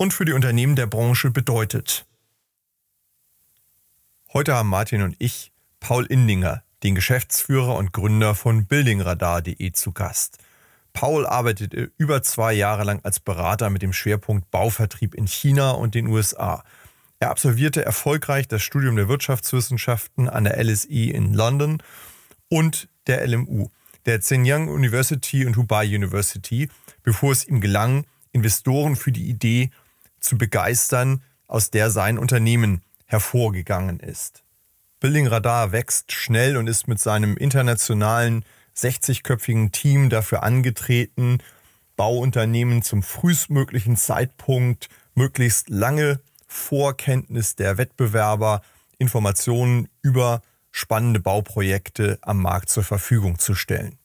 und für die Unternehmen der Branche bedeutet. Heute haben Martin und ich Paul Indinger, den Geschäftsführer und Gründer von buildingradar.de zu Gast. Paul arbeitete über zwei Jahre lang als Berater mit dem Schwerpunkt Bauvertrieb in China und den USA. Er absolvierte erfolgreich das Studium der Wirtschaftswissenschaften an der LSE in London und der LMU, der Zhejiang University und Hubei University, bevor es ihm gelang, Investoren für die Idee zu begeistern, aus der sein Unternehmen hervorgegangen ist. Building Radar wächst schnell und ist mit seinem internationalen 60-köpfigen Team dafür angetreten, Bauunternehmen zum frühestmöglichen Zeitpunkt möglichst lange Vorkenntnis der Wettbewerber Informationen über spannende Bauprojekte am Markt zur Verfügung zu stellen.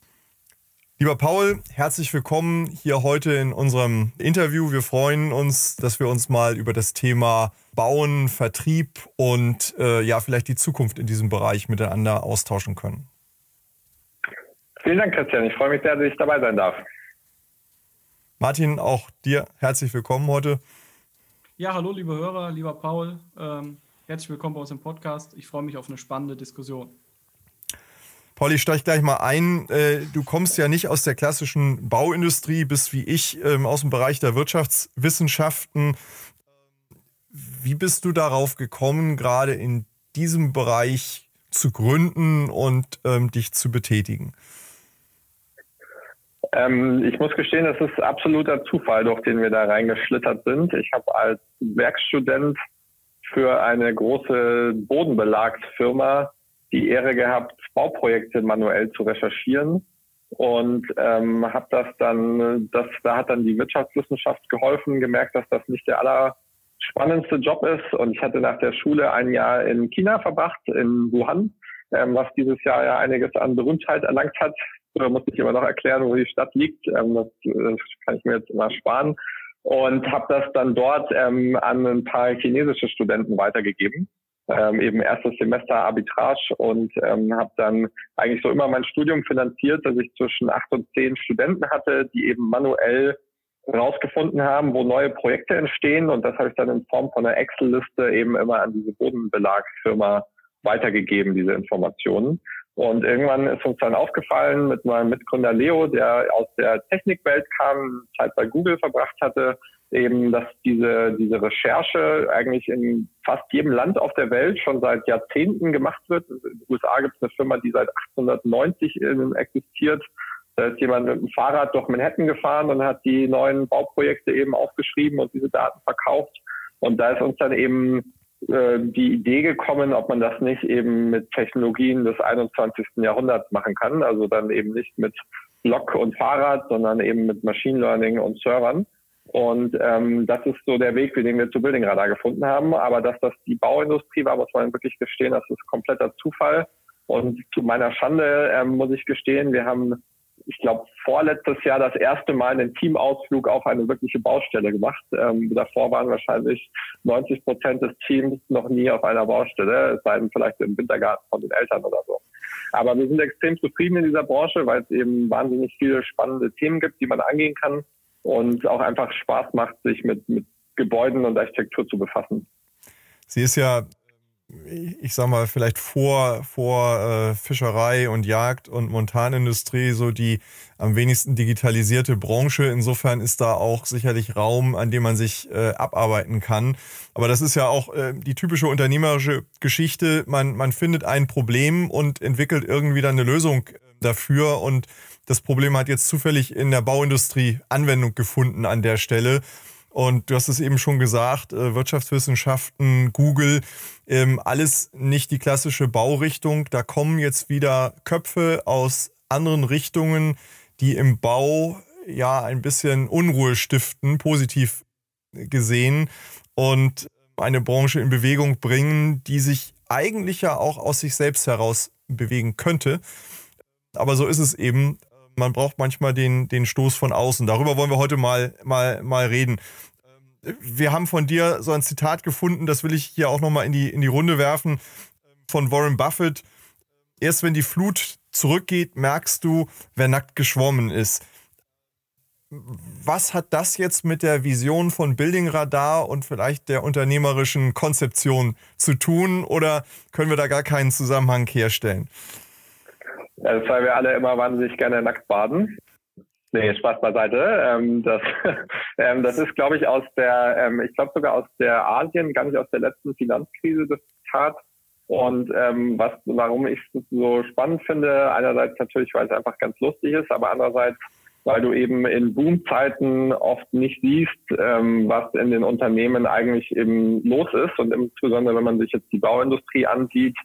Lieber Paul, herzlich willkommen hier heute in unserem Interview. Wir freuen uns, dass wir uns mal über das Thema Bauen, Vertrieb und äh, ja, vielleicht die Zukunft in diesem Bereich miteinander austauschen können. Vielen Dank, Christian. Ich freue mich sehr, dass ich dabei sein darf. Martin, auch dir herzlich willkommen heute. Ja, hallo, liebe Hörer, lieber Paul. Ähm, herzlich willkommen bei uns im Podcast. Ich freue mich auf eine spannende Diskussion. Paul, ich steige gleich mal ein. Äh, du kommst ja nicht aus der klassischen Bauindustrie, bist wie ich ähm, aus dem Bereich der Wirtschaftswissenschaften. Wie bist du darauf gekommen, gerade in diesem Bereich zu gründen und ähm, dich zu betätigen? Ähm, ich muss gestehen, das ist absoluter Zufall, durch den wir da reingeschlittert sind. Ich habe als Werkstudent für eine große Bodenbelagsfirma die Ehre gehabt, Bauprojekte manuell zu recherchieren und ähm, habe das dann, das, da hat dann die Wirtschaftswissenschaft geholfen, gemerkt, dass das nicht der allerspannendste Job ist und ich hatte nach der Schule ein Jahr in China verbracht, in Wuhan, ähm, was dieses Jahr ja einiges an Berühmtheit erlangt hat. Da muss ich immer noch erklären, wo die Stadt liegt. Ähm, das, das kann ich mir jetzt immer sparen und habe das dann dort ähm, an ein paar chinesische Studenten weitergegeben ähm, eben erstes Semester Arbitrage und ähm, habe dann eigentlich so immer mein Studium finanziert, dass ich zwischen acht und zehn Studenten hatte, die eben manuell rausgefunden haben, wo neue Projekte entstehen und das habe ich dann in Form von einer Excel-Liste eben immer an diese Bodenbelagsfirma weitergegeben, diese Informationen. Und irgendwann ist uns dann aufgefallen mit meinem Mitgründer Leo, der aus der Technikwelt kam, Zeit bei Google verbracht hatte, eben, dass diese, diese Recherche eigentlich in fast jedem Land auf der Welt schon seit Jahrzehnten gemacht wird. In den USA gibt es eine Firma, die seit 1890 existiert. Da ist jemand mit dem Fahrrad durch Manhattan gefahren und hat die neuen Bauprojekte eben aufgeschrieben und diese Daten verkauft. Und da ist uns dann eben äh, die Idee gekommen, ob man das nicht eben mit Technologien des 21. Jahrhunderts machen kann. Also dann eben nicht mit Block und Fahrrad, sondern eben mit Machine Learning und Servern. Und ähm, das ist so der Weg, den wir zu Building Radar gefunden haben. Aber dass das die Bauindustrie war, muss man wirklich gestehen, das ist kompletter Zufall. Und zu meiner Schande ähm, muss ich gestehen, wir haben, ich glaube, vorletztes Jahr das erste Mal einen Teamausflug auf eine wirkliche Baustelle gemacht. Ähm, davor waren wahrscheinlich 90 Prozent des Teams noch nie auf einer Baustelle, es sei denn vielleicht im Wintergarten von den Eltern oder so. Aber wir sind extrem zufrieden in dieser Branche, weil es eben wahnsinnig viele spannende Themen gibt, die man angehen kann und auch einfach Spaß macht, sich mit, mit Gebäuden und Architektur zu befassen. Sie ist ja, ich sag mal, vielleicht vor, vor äh, Fischerei und Jagd und Montanindustrie so die am wenigsten digitalisierte Branche. Insofern ist da auch sicherlich Raum, an dem man sich äh, abarbeiten kann. Aber das ist ja auch äh, die typische unternehmerische Geschichte. Man, man findet ein Problem und entwickelt irgendwie dann eine Lösung äh, dafür und das Problem hat jetzt zufällig in der Bauindustrie Anwendung gefunden an der Stelle. Und du hast es eben schon gesagt, äh, Wirtschaftswissenschaften, Google, ähm, alles nicht die klassische Baurichtung. Da kommen jetzt wieder Köpfe aus anderen Richtungen, die im Bau ja ein bisschen Unruhe stiften, positiv gesehen. und eine Branche in Bewegung bringen, die sich eigentlich ja auch aus sich selbst heraus bewegen könnte. Aber so ist es eben. Man braucht manchmal den, den Stoß von außen. Darüber wollen wir heute mal, mal, mal reden. Wir haben von dir so ein Zitat gefunden, das will ich hier auch nochmal in die, in die Runde werfen, von Warren Buffett. Erst wenn die Flut zurückgeht, merkst du, wer nackt geschwommen ist. Was hat das jetzt mit der Vision von Building Radar und vielleicht der unternehmerischen Konzeption zu tun oder können wir da gar keinen Zusammenhang herstellen? Also, weil wir alle immer wahnsinnig gerne nackt baden. Nee, Spaß beiseite. Ähm, das, ähm, das ist, glaube ich, aus der, ähm, ich glaube sogar aus der Asien, gar nicht aus der letzten Finanzkrise das Zitat. Und ähm, was, warum ich es so spannend finde, einerseits natürlich, weil es einfach ganz lustig ist, aber andererseits, weil du eben in Boomzeiten oft nicht siehst, ähm, was in den Unternehmen eigentlich eben los ist. Und insbesondere, wenn man sich jetzt die Bauindustrie ansieht,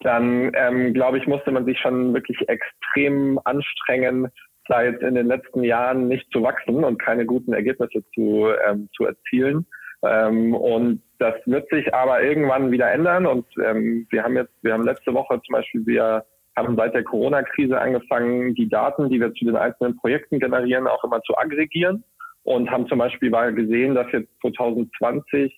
dann ähm, glaube ich, musste man sich schon wirklich extrem anstrengen, da jetzt in den letzten Jahren nicht zu wachsen und keine guten Ergebnisse zu, ähm, zu erzielen. Ähm, und das wird sich aber irgendwann wieder ändern. Und ähm, wir haben jetzt, wir haben letzte Woche zum Beispiel, wir haben seit der Corona-Krise angefangen, die Daten, die wir zu den einzelnen Projekten generieren, auch immer zu aggregieren und haben zum Beispiel mal gesehen, dass jetzt 2020,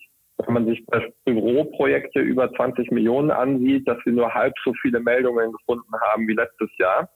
wenn man sich Büroprojekte über 20 Millionen ansieht, dass wir nur halb so viele Meldungen gefunden haben wie letztes Jahr.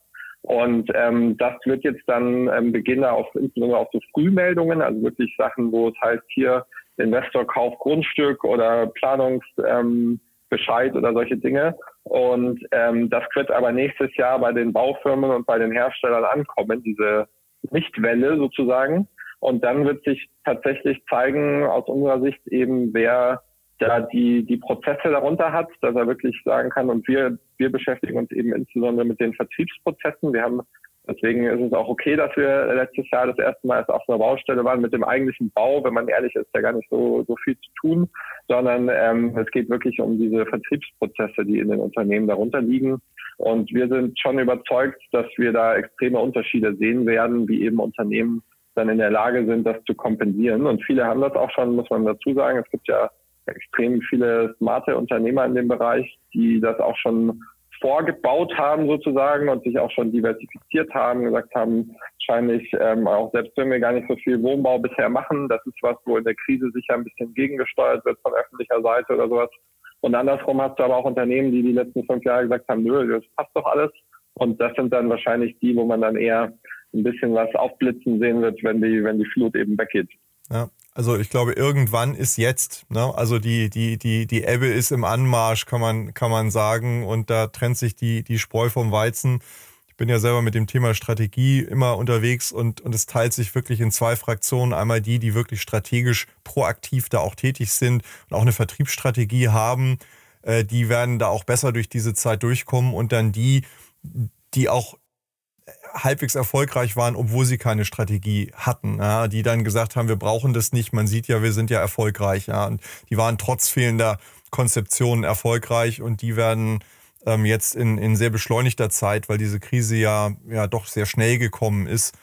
Und ähm, das wird jetzt dann ähm, beginnen auf insbesondere auf so Frühmeldungen, also wirklich Sachen, wo es heißt hier Investor kauft Grundstück oder Planungsbescheid ähm, oder solche Dinge. Und ähm, das wird aber nächstes Jahr bei den Baufirmen und bei den Herstellern ankommen, diese Nichtwelle sozusagen. Und dann wird sich tatsächlich zeigen, aus unserer Sicht eben, wer da die, die Prozesse darunter hat, dass er wirklich sagen kann, und wir, wir beschäftigen uns eben insbesondere mit den Vertriebsprozessen. Wir haben, deswegen ist es auch okay, dass wir letztes Jahr das erste Mal auf einer Baustelle waren mit dem eigentlichen Bau. Wenn man ehrlich ist, ja gar nicht so, so viel zu tun, sondern ähm, es geht wirklich um diese Vertriebsprozesse, die in den Unternehmen darunter liegen. Und wir sind schon überzeugt, dass wir da extreme Unterschiede sehen werden, wie eben Unternehmen dann in der Lage sind, das zu kompensieren. Und viele haben das auch schon, muss man dazu sagen. Es gibt ja extrem viele smarte Unternehmer in dem Bereich, die das auch schon vorgebaut haben sozusagen und sich auch schon diversifiziert haben, gesagt haben, wahrscheinlich ähm, auch selbst wenn wir gar nicht so viel Wohnbau bisher machen, das ist was, wo in der Krise sicher ein bisschen gegengesteuert wird von öffentlicher Seite oder sowas. Und andersrum hast du aber auch Unternehmen, die die letzten fünf Jahre gesagt haben, nö, das passt doch alles. Und das sind dann wahrscheinlich die, wo man dann eher ein bisschen was aufblitzen sehen wird, wenn die, wenn die Flut eben weggeht. Ja, also ich glaube, irgendwann ist jetzt. Ne? Also die, die, die, die Ebbe ist im Anmarsch, kann man, kann man sagen. Und da trennt sich die, die Spreu vom Weizen. Ich bin ja selber mit dem Thema Strategie immer unterwegs und, und es teilt sich wirklich in zwei Fraktionen. Einmal die, die wirklich strategisch proaktiv da auch tätig sind und auch eine Vertriebsstrategie haben. Äh, die werden da auch besser durch diese Zeit durchkommen. Und dann die, die auch halbwegs erfolgreich waren, obwohl sie keine Strategie hatten, ja, die dann gesagt haben, wir brauchen das nicht, man sieht ja, wir sind ja erfolgreich. Ja, und die waren trotz fehlender Konzeptionen erfolgreich und die werden ähm, jetzt in, in sehr beschleunigter Zeit, weil diese Krise ja, ja doch sehr schnell gekommen ist,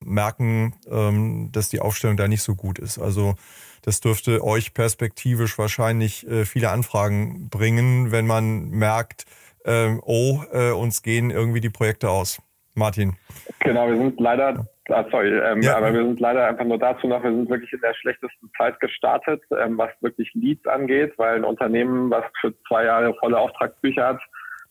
merken, ähm, dass die Aufstellung da nicht so gut ist. Also das dürfte euch perspektivisch wahrscheinlich äh, viele Anfragen bringen, wenn man merkt, äh, oh, äh, uns gehen irgendwie die Projekte aus. Martin. Genau, wir sind leider, ah, sorry, ähm, ja. aber wir sind leider einfach nur dazu noch, wir sind wirklich in der schlechtesten Zeit gestartet, ähm, was wirklich Leads angeht, weil ein Unternehmen, was für zwei Jahre volle Auftragsbücher hat,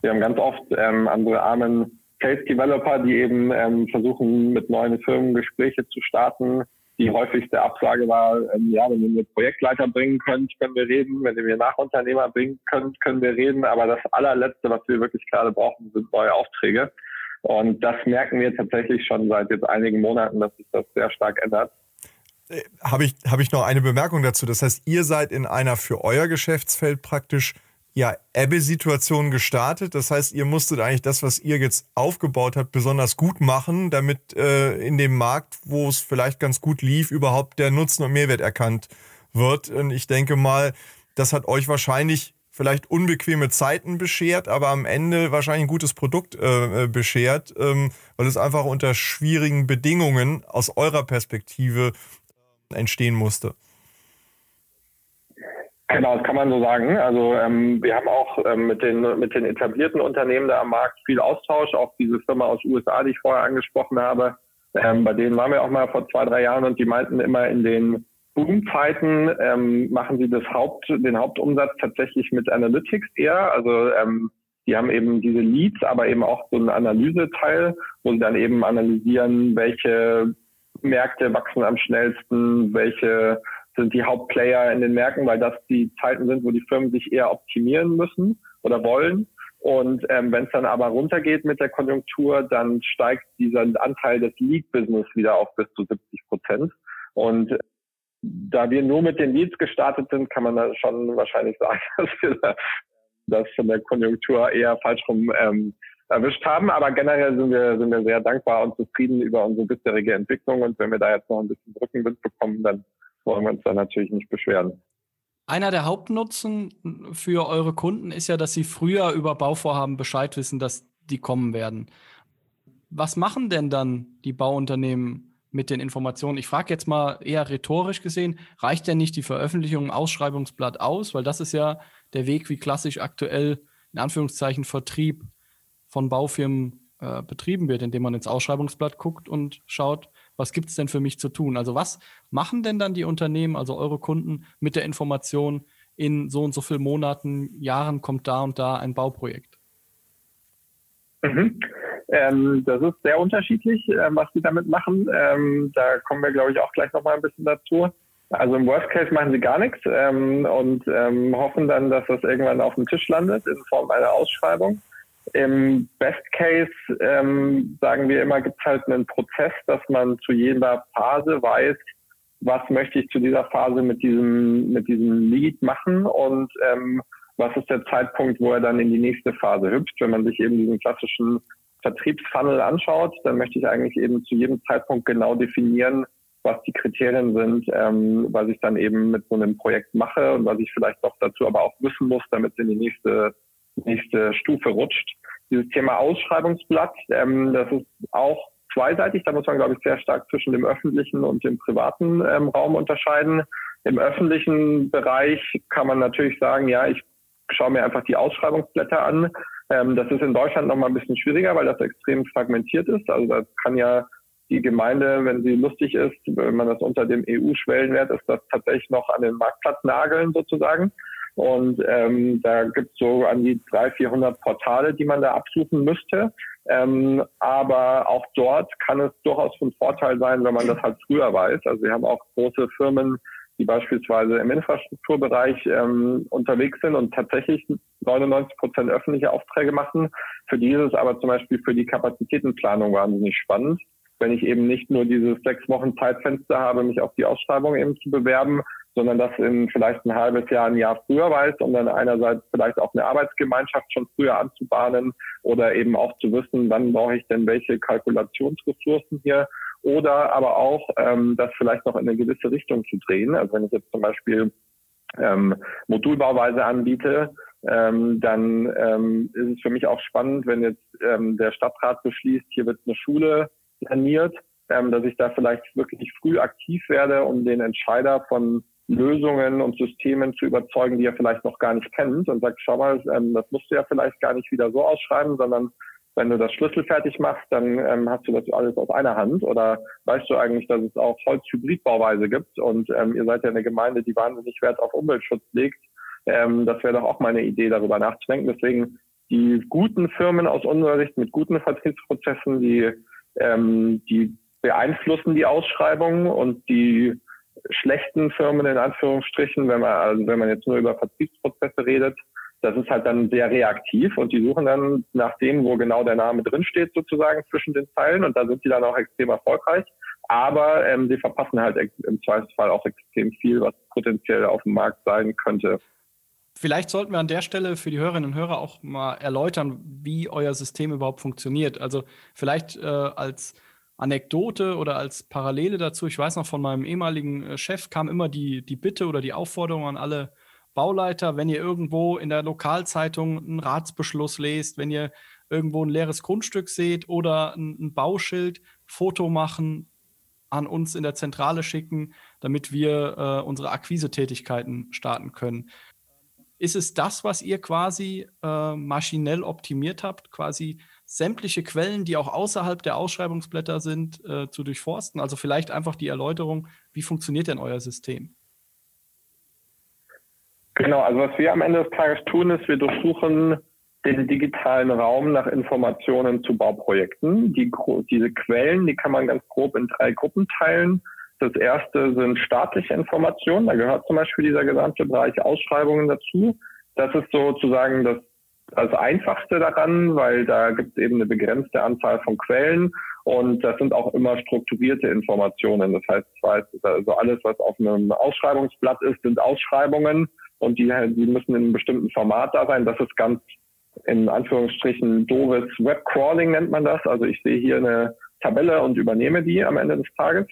wir haben ganz oft ähm, unsere armen Sales Developer, die eben ähm, versuchen, mit neuen Firmen Gespräche zu starten. Die häufigste Absage war, ähm, ja, wenn ihr mir Projektleiter bringen könnt, können wir reden. Wenn ihr mir Nachunternehmer bringen könnt, können wir reden. Aber das allerletzte, was wir wirklich gerade brauchen, sind neue Aufträge. Und das merken wir tatsächlich schon seit jetzt einigen Monaten, dass sich das sehr stark ändert. Äh, Habe ich, hab ich noch eine Bemerkung dazu. Das heißt, ihr seid in einer für euer Geschäftsfeld praktisch ja, Ebbe-Situation gestartet. Das heißt, ihr musstet eigentlich das, was ihr jetzt aufgebaut habt, besonders gut machen, damit äh, in dem Markt, wo es vielleicht ganz gut lief, überhaupt der Nutzen und Mehrwert erkannt wird. Und ich denke mal, das hat euch wahrscheinlich vielleicht unbequeme Zeiten beschert, aber am Ende wahrscheinlich ein gutes Produkt äh, äh, beschert, ähm, weil es einfach unter schwierigen Bedingungen aus eurer Perspektive äh, entstehen musste. Genau, das kann man so sagen. Also ähm, wir haben auch ähm, mit, den, mit den etablierten Unternehmen da am Markt viel Austausch. Auch diese Firma aus USA, die ich vorher angesprochen habe, ähm, bei denen waren wir auch mal vor zwei, drei Jahren und die meinten immer in den Boomzeiten ähm, machen sie das Haupt, den Hauptumsatz tatsächlich mit Analytics eher. Also ähm, die haben eben diese Leads, aber eben auch so einen Analyseteil, wo sie dann eben analysieren, welche Märkte wachsen am schnellsten, welche sind die Hauptplayer in den Märkten, weil das die Zeiten sind, wo die Firmen sich eher optimieren müssen oder wollen. Und ähm, wenn es dann aber runtergeht mit der Konjunktur, dann steigt dieser Anteil des Lead-Business wieder auf bis zu 70 Prozent. Und da wir nur mit den Leads gestartet sind, kann man da schon wahrscheinlich sagen, dass wir das von der Konjunktur eher falsch rum ähm, erwischt haben. Aber generell sind wir, sind wir sehr dankbar und zufrieden über unsere bisherige Entwicklung. Und wenn wir da jetzt noch ein bisschen Rückenwind bekommen, dann wollen wir uns da natürlich nicht beschweren. Einer der Hauptnutzen für eure Kunden ist ja, dass sie früher über Bauvorhaben Bescheid wissen, dass die kommen werden. Was machen denn dann die Bauunternehmen mit den Informationen? Ich frage jetzt mal eher rhetorisch gesehen, reicht denn nicht die Veröffentlichung im Ausschreibungsblatt aus? Weil das ist ja der Weg, wie klassisch aktuell in Anführungszeichen Vertrieb von Baufirmen äh, betrieben wird, indem man ins Ausschreibungsblatt guckt und schaut, was gibt es denn für mich zu tun? Also was machen denn dann die Unternehmen, also eure Kunden, mit der Information, in so und so vielen Monaten, Jahren kommt da und da ein Bauprojekt? Mhm. Ähm, das ist sehr unterschiedlich, äh, was sie damit machen. Ähm, da kommen wir, glaube ich, auch gleich nochmal ein bisschen dazu. Also im Worst Case machen sie gar nichts ähm, und ähm, hoffen dann, dass das irgendwann auf dem Tisch landet in Form einer Ausschreibung. Im Best Case ähm, sagen wir immer, gibt es halt einen Prozess, dass man zu jeder Phase weiß, was möchte ich zu dieser Phase mit diesem mit diesem Lead machen und ähm, was ist der Zeitpunkt, wo er dann in die nächste Phase hüpft. Wenn man sich eben diesen klassischen Vertriebsfunnel anschaut, dann möchte ich eigentlich eben zu jedem Zeitpunkt genau definieren, was die Kriterien sind, ähm, was ich dann eben mit so einem Projekt mache und was ich vielleicht doch dazu aber auch wissen muss, damit es in die nächste nächste Stufe rutscht. Dieses Thema Ausschreibungsblatt, ähm, das ist auch zweiseitig. Da muss man, glaube ich, sehr stark zwischen dem öffentlichen und dem privaten ähm, Raum unterscheiden. Im öffentlichen Bereich kann man natürlich sagen, ja, ich schaue mir einfach die Ausschreibungsblätter an. Ähm, das ist in Deutschland nochmal ein bisschen schwieriger, weil das extrem fragmentiert ist. Also da kann ja die Gemeinde, wenn sie lustig ist, wenn man das unter dem EU-Schwellenwert ist, das tatsächlich noch an den Marktplatz nageln sozusagen. Und ähm, da gibt es so an die 300, 400 Portale, die man da absuchen müsste. Ähm, aber auch dort kann es durchaus von Vorteil sein, wenn man das halt früher weiß. Also wir haben auch große Firmen, die beispielsweise im Infrastrukturbereich ähm, unterwegs sind und tatsächlich 99 Prozent öffentliche Aufträge machen. Für die ist es aber zum Beispiel für die Kapazitätenplanung wahnsinnig spannend. Wenn ich eben nicht nur dieses sechs Wochen Zeitfenster habe, mich auf die Ausschreibung eben zu bewerben, sondern das in vielleicht ein halbes Jahr, ein Jahr früher weiß, um dann einerseits vielleicht auch eine Arbeitsgemeinschaft schon früher anzubahnen oder eben auch zu wissen, wann brauche ich denn welche Kalkulationsressourcen hier oder aber auch ähm, das vielleicht noch in eine gewisse Richtung zu drehen. Also wenn ich jetzt zum Beispiel ähm, Modulbauweise anbiete, ähm, dann ähm, ist es für mich auch spannend, wenn jetzt ähm, der Stadtrat beschließt, hier wird eine Schule saniert, ähm, dass ich da vielleicht wirklich früh aktiv werde, um den Entscheider von Lösungen und Systemen zu überzeugen, die er vielleicht noch gar nicht kennt und sagt, schau mal, ähm, das musst du ja vielleicht gar nicht wieder so ausschreiben, sondern wenn du das Schlüssel fertig machst, dann ähm, hast du das alles aus einer Hand oder weißt du eigentlich, dass es auch Holzhybridbauweise gibt und ähm, ihr seid ja eine Gemeinde, die wahnsinnig Wert auf Umweltschutz legt. Ähm, das wäre doch auch mal eine Idee, darüber nachzudenken. Deswegen die guten Firmen aus unserer Sicht mit guten Vertriebsprozessen, die, ähm, die beeinflussen die Ausschreibung und die schlechten Firmen in Anführungsstrichen, wenn man, also wenn man jetzt nur über Vertriebsprozesse redet, das ist halt dann sehr reaktiv und die suchen dann nach dem, wo genau der Name drinsteht, sozusagen zwischen den Zeilen und da sind die dann auch extrem erfolgreich. Aber ähm, sie verpassen halt im Zweifelsfall auch extrem viel, was potenziell auf dem Markt sein könnte. Vielleicht sollten wir an der Stelle für die Hörerinnen und Hörer auch mal erläutern, wie euer System überhaupt funktioniert. Also vielleicht äh, als Anekdote oder als Parallele dazu, ich weiß noch von meinem ehemaligen äh, Chef kam immer die, die Bitte oder die Aufforderung an alle Bauleiter, wenn ihr irgendwo in der Lokalzeitung einen Ratsbeschluss lest, wenn ihr irgendwo ein leeres Grundstück seht oder ein, ein Bauschild, Foto machen, an uns in der Zentrale schicken, damit wir äh, unsere Akquisetätigkeiten starten können. Ist es das, was ihr quasi äh, maschinell optimiert habt, quasi sämtliche Quellen, die auch außerhalb der Ausschreibungsblätter sind, äh, zu durchforsten? Also vielleicht einfach die Erläuterung, wie funktioniert denn euer System? Genau, also was wir am Ende des Tages tun, ist, wir durchsuchen den digitalen Raum nach Informationen zu Bauprojekten. Die, diese Quellen, die kann man ganz grob in drei Gruppen teilen. Das erste sind staatliche Informationen. Da gehört zum Beispiel dieser gesamte Bereich Ausschreibungen dazu. Das ist sozusagen das, das Einfachste daran, weil da gibt es eben eine begrenzte Anzahl von Quellen und das sind auch immer strukturierte Informationen. Das heißt, also alles, was auf einem Ausschreibungsblatt ist, sind Ausschreibungen und die, die müssen in einem bestimmten Format da sein. Das ist ganz in Anführungsstrichen doofes Webcrawling nennt man das. Also ich sehe hier eine Tabelle und übernehme die am Ende des Tages.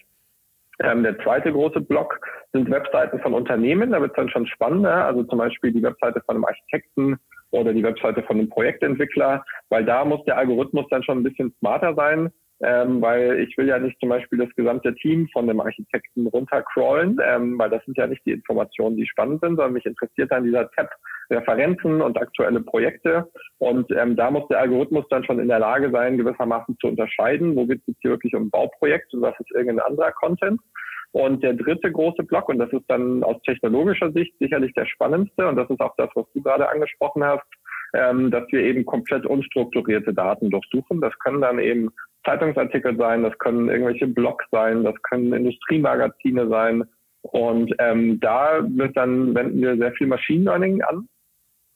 Ähm, der zweite große Block sind Webseiten von Unternehmen. Da wird es dann schon spannender. Also zum Beispiel die Webseite von einem Architekten oder die Webseite von einem Projektentwickler, weil da muss der Algorithmus dann schon ein bisschen smarter sein ähm, weil ich will ja nicht zum Beispiel das gesamte Team von dem Architekten runtercrawlen, ähm, weil das sind ja nicht die Informationen, die spannend sind, sondern mich interessiert dann dieser Tab Referenzen und aktuelle Projekte. Und ähm, da muss der Algorithmus dann schon in der Lage sein, gewissermaßen zu unterscheiden, wo geht es hier wirklich um ein Bauprojekt und was ist irgendein anderer Content. Und der dritte große Block, und das ist dann aus technologischer Sicht sicherlich der spannendste, und das ist auch das, was du gerade angesprochen hast, ähm, dass wir eben komplett unstrukturierte Daten durchsuchen. Das können dann eben Zeitungsartikel sein, das können irgendwelche Blogs sein, das können Industriemagazine sein. Und ähm, da wird dann wenden wir sehr viel Machine Learning an,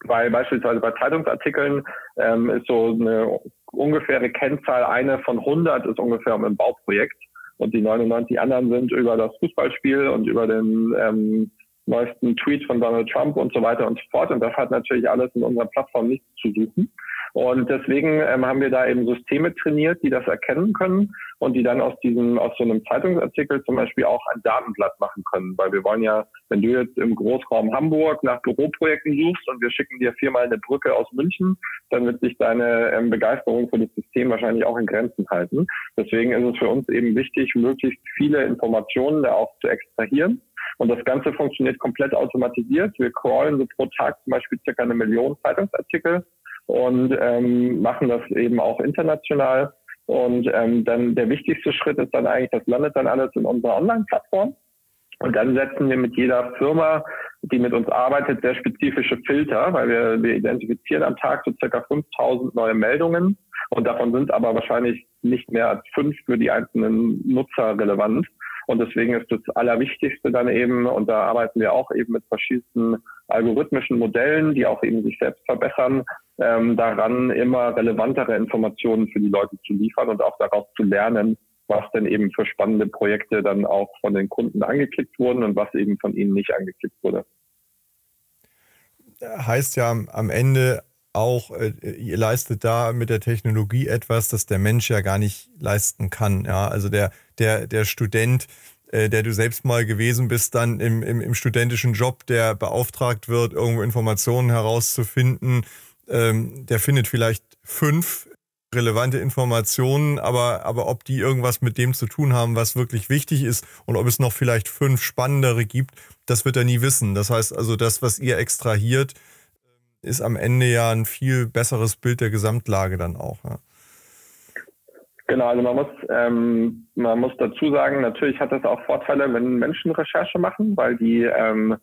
weil beispielsweise bei Zeitungsartikeln ähm, ist so eine ungefähre Kennzahl, eine von 100 ist ungefähr um ein Bauprojekt und die 99 anderen sind über das Fußballspiel und über den ähm, neuesten Tweet von Donald Trump und so weiter und so fort. Und das hat natürlich alles in unserer Plattform nichts zu suchen. Und deswegen ähm, haben wir da eben Systeme trainiert, die das erkennen können und die dann aus diesem, aus so einem Zeitungsartikel zum Beispiel auch ein Datenblatt machen können. Weil wir wollen ja, wenn du jetzt im Großraum Hamburg nach Büroprojekten suchst und wir schicken dir viermal eine Brücke aus München, dann wird sich deine ähm, Begeisterung für das System wahrscheinlich auch in Grenzen halten. Deswegen ist es für uns eben wichtig, möglichst viele Informationen da auch zu extrahieren. Und das Ganze funktioniert komplett automatisiert. Wir crawlen so pro Tag zum Beispiel circa eine Million Zeitungsartikel und ähm, machen das eben auch international. Und ähm, dann der wichtigste Schritt ist dann eigentlich, das landet dann alles in unserer Online-Plattform. Und dann setzen wir mit jeder Firma, die mit uns arbeitet, sehr spezifische Filter, weil wir, wir identifizieren am Tag so circa 5000 neue Meldungen. Und davon sind aber wahrscheinlich nicht mehr als fünf für die einzelnen Nutzer relevant. Und deswegen ist das Allerwichtigste dann eben, und da arbeiten wir auch eben mit verschiedensten algorithmischen Modellen, die auch eben sich selbst verbessern, ähm, daran immer relevantere Informationen für die Leute zu liefern und auch daraus zu lernen, was denn eben für spannende Projekte dann auch von den Kunden angeklickt wurden und was eben von ihnen nicht angeklickt wurde. Heißt ja am Ende auch, äh, ihr leistet da mit der Technologie etwas, das der Mensch ja gar nicht leisten kann. Ja, also der, der, der Student, äh, der du selbst mal gewesen bist, dann im, im, im studentischen Job, der beauftragt wird, irgendwo Informationen herauszufinden, ähm, der findet vielleicht fünf relevante Informationen, aber, aber ob die irgendwas mit dem zu tun haben, was wirklich wichtig ist und ob es noch vielleicht fünf spannendere gibt, das wird er nie wissen. Das heißt also, das, was ihr extrahiert, ist am Ende ja ein viel besseres Bild der Gesamtlage dann auch. Ja. Genau, also man muss, ähm, man muss dazu sagen, natürlich hat das auch Vorteile, wenn Menschen Recherche machen, weil die, ähm,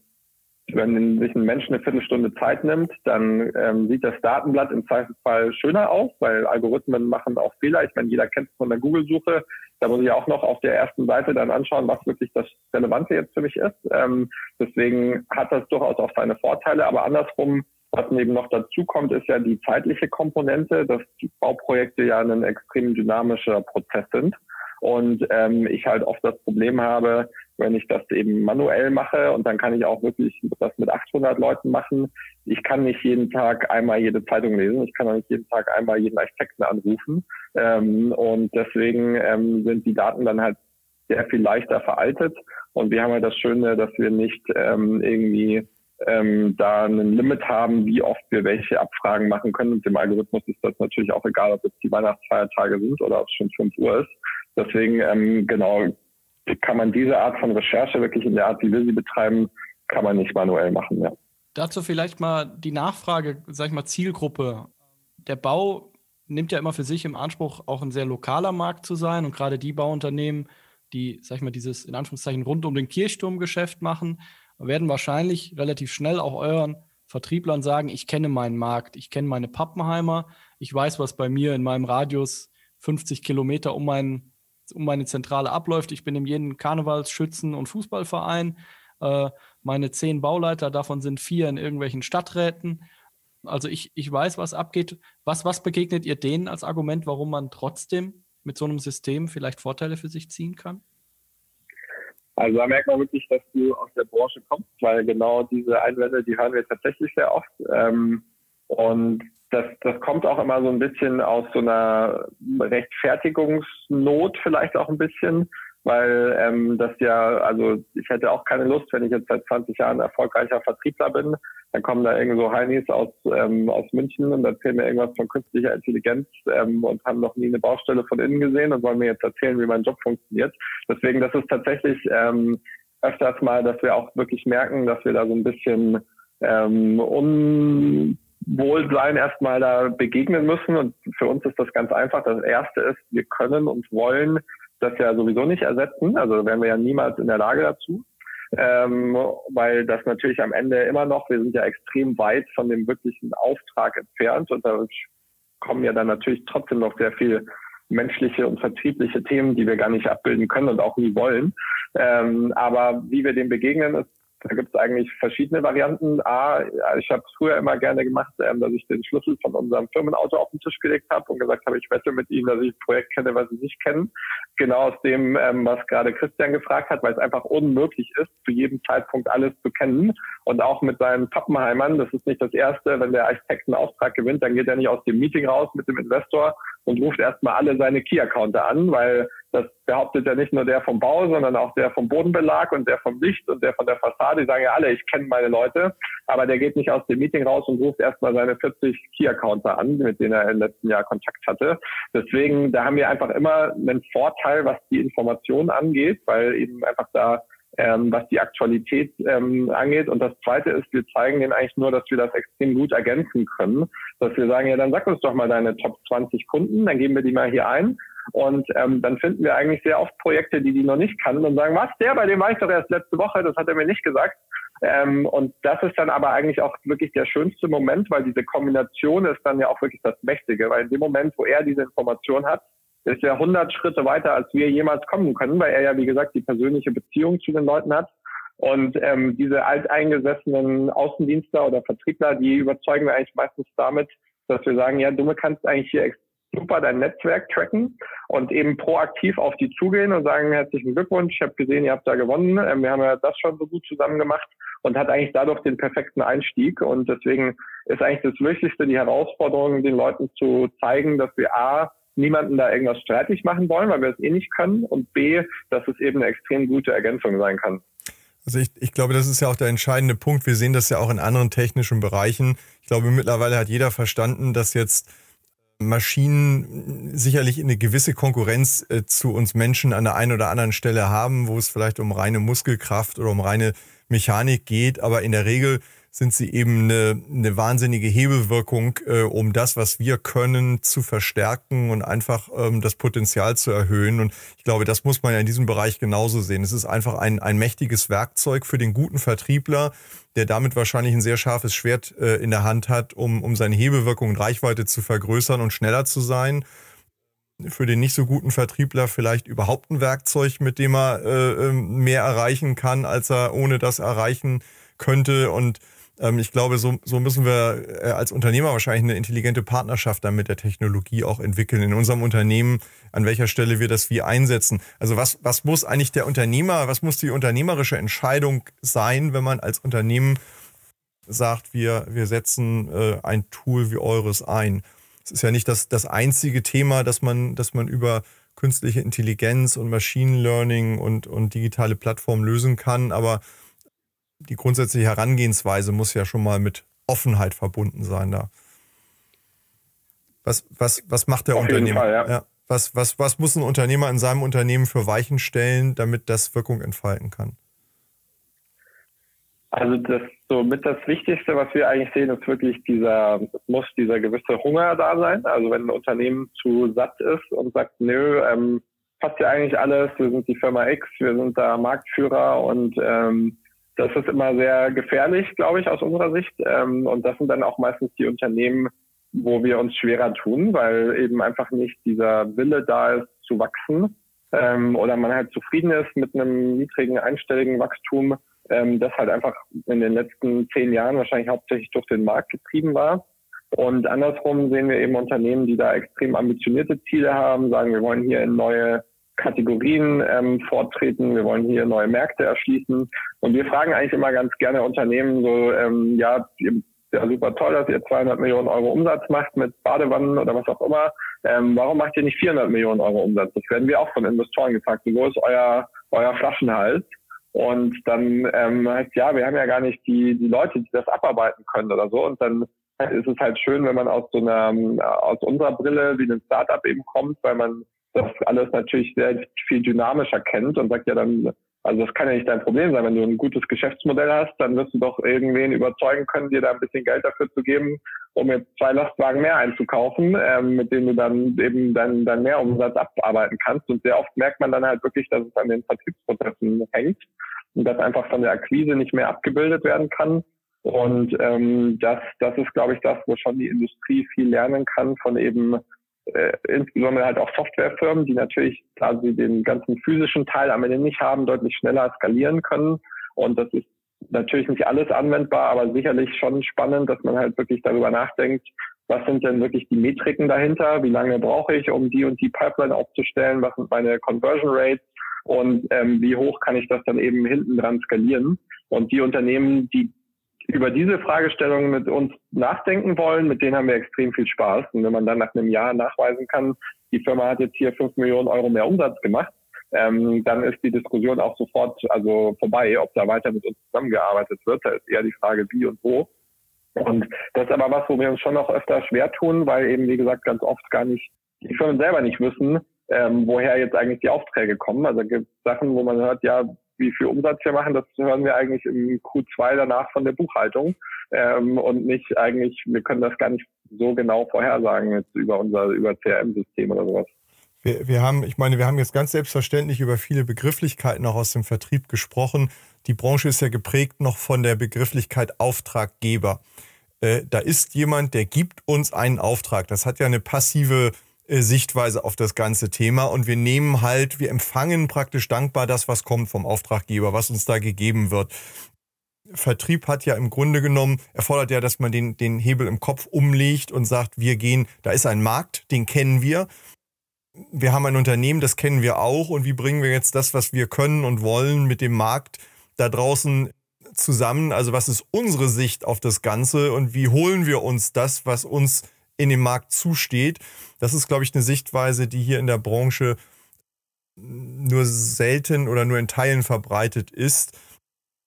wenn sich ein Mensch eine Viertelstunde Zeit nimmt, dann ähm, sieht das Datenblatt im Zweifelsfall schöner aus, weil Algorithmen machen auch Fehler. Ich meine, jeder kennt es von der Google-Suche. Da muss ich auch noch auf der ersten Seite dann anschauen, was wirklich das Relevante jetzt für mich ist. Ähm, deswegen hat das durchaus auch seine Vorteile, aber andersrum was eben noch dazu kommt, ist ja die zeitliche Komponente, dass Bauprojekte ja ein extrem dynamischer Prozess sind. Und ähm, ich halt oft das Problem habe, wenn ich das eben manuell mache und dann kann ich auch wirklich das mit 800 Leuten machen. Ich kann nicht jeden Tag einmal jede Zeitung lesen. Ich kann auch nicht jeden Tag einmal jeden Architekten anrufen. Ähm, und deswegen ähm, sind die Daten dann halt sehr viel leichter veraltet. Und wir haben halt das Schöne, dass wir nicht ähm, irgendwie ähm, da ein Limit haben, wie oft wir welche Abfragen machen können. Und dem Algorithmus ist das natürlich auch egal, ob es die Weihnachtsfeiertage sind oder ob es schon 5 Uhr ist. Deswegen, ähm, genau, kann man diese Art von Recherche wirklich in der Art, wie wir sie betreiben, kann man nicht manuell machen. Ja. Dazu vielleicht mal die Nachfrage, sag ich mal, Zielgruppe. Der Bau nimmt ja immer für sich im Anspruch, auch ein sehr lokaler Markt zu sein. Und gerade die Bauunternehmen, die, sag ich mal, dieses in Anführungszeichen rund um den Kirchturmgeschäft machen, werden wahrscheinlich relativ schnell auch euren Vertrieblern sagen, ich kenne meinen Markt, ich kenne meine Pappenheimer, ich weiß, was bei mir in meinem Radius 50 Kilometer um, mein, um meine Zentrale abläuft. Ich bin in jedem Karnevals-, Schützen- und Fußballverein. Äh, meine zehn Bauleiter, davon sind vier in irgendwelchen Stadträten. Also ich, ich weiß, was abgeht. Was, was begegnet ihr denen als Argument, warum man trotzdem mit so einem System vielleicht Vorteile für sich ziehen kann? Also da merkt man wirklich, dass du aus der Branche kommst, weil genau diese Einwände, die hören wir tatsächlich sehr oft. Ähm, und das, das kommt auch immer so ein bisschen aus so einer Rechtfertigungsnot vielleicht auch ein bisschen, weil ähm, das ja, also ich hätte auch keine Lust, wenn ich jetzt seit 20 Jahren erfolgreicher Vertriebler bin, dann kommen da irgendwo so Heinis aus, ähm, aus München und erzählen mir irgendwas von künstlicher Intelligenz ähm, und haben noch nie eine Baustelle von innen gesehen und wollen mir jetzt erzählen, wie mein Job funktioniert. Deswegen, das ist tatsächlich ähm, öfters mal, dass wir auch wirklich merken, dass wir da so ein bisschen ähm, Unwohlsein erstmal da begegnen müssen. Und für uns ist das ganz einfach. Das Erste ist, wir können und wollen das ja sowieso nicht ersetzen. Also wären wir ja niemals in der Lage dazu ähm, weil das natürlich am Ende immer noch, wir sind ja extrem weit von dem wirklichen Auftrag entfernt und da kommen ja dann natürlich trotzdem noch sehr viel menschliche und vertriebliche Themen, die wir gar nicht abbilden können und auch nie wollen. Ähm, aber wie wir dem begegnen, ist da gibt es eigentlich verschiedene Varianten. A, ich habe früher immer gerne gemacht, ähm, dass ich den Schlüssel von unserem Firmenauto auf den Tisch gelegt habe und gesagt habe, ich wette mit Ihnen, dass ich ein Projekt kenne, was Sie nicht kennen. Genau aus dem, ähm, was gerade Christian gefragt hat, weil es einfach unmöglich ist, zu jedem Zeitpunkt alles zu kennen. Und auch mit seinen Pappenheimern, das ist nicht das Erste, wenn der Architekt einen Auftrag gewinnt, dann geht er nicht aus dem Meeting raus mit dem Investor und ruft erstmal alle seine Key-Accounter an, weil das behauptet ja nicht nur der vom Bau, sondern auch der vom Bodenbelag und der vom Licht und der von der Fassade. Die sagen ja alle, ich kenne meine Leute, aber der geht nicht aus dem Meeting raus und ruft erstmal seine 40 Key-Accounter an, mit denen er im letzten Jahr Kontakt hatte. Deswegen, da haben wir einfach immer einen Vorteil, was die Informationen angeht, weil eben einfach da ähm, was die Aktualität ähm, angeht. Und das Zweite ist, wir zeigen denen eigentlich nur, dass wir das extrem gut ergänzen können. Dass wir sagen, ja, dann sag uns doch mal deine Top 20 Kunden, dann geben wir die mal hier ein. Und ähm, dann finden wir eigentlich sehr oft Projekte, die die noch nicht kannten und sagen, was, der, bei dem war ich doch erst letzte Woche, das hat er mir nicht gesagt. Ähm, und das ist dann aber eigentlich auch wirklich der schönste Moment, weil diese Kombination ist dann ja auch wirklich das Mächtige, weil in dem Moment, wo er diese Information hat, ist er 100 Schritte weiter, als wir jemals kommen können, weil er ja, wie gesagt, die persönliche Beziehung zu den Leuten hat. Und ähm, diese alteingesessenen Außendienstler oder Vertriebler, die überzeugen wir eigentlich meistens damit, dass wir sagen, ja, du kannst eigentlich hier super dein Netzwerk tracken und eben proaktiv auf die zugehen und sagen, herzlichen Glückwunsch, ich habe gesehen, ihr habt da gewonnen, ähm, wir haben ja das schon so gut zusammen gemacht und hat eigentlich dadurch den perfekten Einstieg. Und deswegen ist eigentlich das Wichtigste, die Herausforderung, den Leuten zu zeigen, dass wir A, niemanden da irgendwas streitig machen wollen, weil wir es eh nicht können und B, dass es eben eine extrem gute Ergänzung sein kann. Also ich, ich glaube, das ist ja auch der entscheidende Punkt. Wir sehen das ja auch in anderen technischen Bereichen. Ich glaube, mittlerweile hat jeder verstanden, dass jetzt Maschinen sicherlich eine gewisse Konkurrenz äh, zu uns Menschen an der einen oder anderen Stelle haben, wo es vielleicht um reine Muskelkraft oder um reine Mechanik geht, aber in der Regel sind sie eben eine, eine wahnsinnige Hebelwirkung, äh, um das, was wir können, zu verstärken und einfach ähm, das Potenzial zu erhöhen. Und ich glaube, das muss man ja in diesem Bereich genauso sehen. Es ist einfach ein, ein mächtiges Werkzeug für den guten Vertriebler, der damit wahrscheinlich ein sehr scharfes Schwert äh, in der Hand hat, um, um seine Hebelwirkung und Reichweite zu vergrößern und schneller zu sein für den nicht so guten Vertriebler vielleicht überhaupt ein Werkzeug, mit dem er äh, ähm, mehr erreichen kann, als er ohne das erreichen könnte. Und ich glaube, so, so müssen wir äh, als Unternehmer wahrscheinlich eine intelligente Partnerschaft dann mit der Technologie auch entwickeln. In unserem Unternehmen, an welcher Stelle wir das wie einsetzen. Also was, was muss eigentlich der Unternehmer, was muss die unternehmerische Entscheidung sein, wenn man als Unternehmen sagt, wir, wir setzen äh, ein Tool wie eures ein. Es ist ja nicht das, das einzige Thema, dass man, dass man über künstliche Intelligenz und Machine Learning und, und digitale Plattformen lösen kann, aber die grundsätzliche Herangehensweise muss ja schon mal mit Offenheit verbunden sein da. Was, was, was macht der Auf Unternehmer? Fall, ja. ja. Was, was, was muss ein Unternehmer in seinem Unternehmen für Weichen stellen, damit das Wirkung entfalten kann? Also das so mit das Wichtigste, was wir eigentlich sehen, ist wirklich dieser, muss dieser gewisse Hunger da sein. Also wenn ein Unternehmen zu satt ist und sagt, nö, ähm, passt ja eigentlich alles, wir sind die Firma X, wir sind da Marktführer und ähm, das ist immer sehr gefährlich, glaube ich, aus unserer Sicht. Ähm, und das sind dann auch meistens die Unternehmen, wo wir uns schwerer tun, weil eben einfach nicht dieser Wille da ist zu wachsen ähm, oder man halt zufrieden ist mit einem niedrigen einstelligen Wachstum ähm, das halt einfach in den letzten zehn Jahren wahrscheinlich hauptsächlich durch den Markt getrieben war. Und andersrum sehen wir eben Unternehmen, die da extrem ambitionierte Ziele haben, sagen, wir wollen hier in neue Kategorien ähm, forttreten, wir wollen hier neue Märkte erschließen. Und wir fragen eigentlich immer ganz gerne Unternehmen so, ähm, ja, ja, super toll, dass ihr 200 Millionen Euro Umsatz macht mit Badewannen oder was auch immer. Ähm, warum macht ihr nicht 400 Millionen Euro Umsatz? Das werden wir auch von Investoren gefragt. Wo ist euer, euer Flaschenhals? Und dann ähm, heißt ja, wir haben ja gar nicht die, die Leute, die das abarbeiten können oder so. Und dann ist es halt schön, wenn man aus so einer, aus unserer Brille wie ein Startup eben kommt, weil man das alles natürlich sehr viel dynamischer kennt und sagt ja dann, also das kann ja nicht dein Problem sein. Wenn du ein gutes Geschäftsmodell hast, dann wirst du doch irgendwen überzeugen können, dir da ein bisschen Geld dafür zu geben, um jetzt zwei Lastwagen mehr einzukaufen, ähm, mit denen du dann eben deinen dein Mehrumsatz abarbeiten kannst. Und sehr oft merkt man dann halt wirklich, dass es an den Vertriebsprozessen hängt und dass einfach von der Akquise nicht mehr abgebildet werden kann. Und ähm, das, das ist, glaube ich, das, wo schon die Industrie viel lernen kann von eben äh, insbesondere halt auch Softwarefirmen, die natürlich, da sie den ganzen physischen Teil am Ende nicht haben, deutlich schneller skalieren können. Und das ist natürlich nicht alles anwendbar, aber sicherlich schon spannend, dass man halt wirklich darüber nachdenkt, was sind denn wirklich die Metriken dahinter, wie lange brauche ich, um die und die Pipeline aufzustellen, was sind meine Conversion Rates und ähm, wie hoch kann ich das dann eben hinten dran skalieren. Und die Unternehmen, die über diese Fragestellungen mit uns nachdenken wollen, mit denen haben wir extrem viel Spaß. Und wenn man dann nach einem Jahr nachweisen kann, die Firma hat jetzt hier fünf Millionen Euro mehr Umsatz gemacht, ähm, dann ist die Diskussion auch sofort also vorbei, ob da weiter mit uns zusammengearbeitet wird. Da ist eher die Frage, wie und wo. Und das ist aber was, wo wir uns schon noch öfter schwer tun, weil eben, wie gesagt, ganz oft gar nicht die Firmen selber nicht wissen, ähm, woher jetzt eigentlich die Aufträge kommen. Also gibt Sachen, wo man hört, ja, wie viel Umsatz wir machen, das hören wir eigentlich im Q2 danach von der Buchhaltung ähm, und nicht eigentlich, wir können das gar nicht so genau vorhersagen jetzt über unser über CRM-System oder sowas. Wir, wir haben, ich meine, wir haben jetzt ganz selbstverständlich über viele Begrifflichkeiten auch aus dem Vertrieb gesprochen. Die Branche ist ja geprägt noch von der Begrifflichkeit Auftraggeber. Äh, da ist jemand, der gibt uns einen Auftrag. Das hat ja eine passive Sichtweise auf das ganze Thema und wir nehmen halt, wir empfangen praktisch dankbar das, was kommt vom Auftraggeber, was uns da gegeben wird. Vertrieb hat ja im Grunde genommen, erfordert ja, dass man den, den Hebel im Kopf umlegt und sagt, wir gehen, da ist ein Markt, den kennen wir. Wir haben ein Unternehmen, das kennen wir auch und wie bringen wir jetzt das, was wir können und wollen mit dem Markt da draußen zusammen? Also was ist unsere Sicht auf das Ganze und wie holen wir uns das, was uns in dem Markt zusteht. Das ist, glaube ich, eine Sichtweise, die hier in der Branche nur selten oder nur in Teilen verbreitet ist.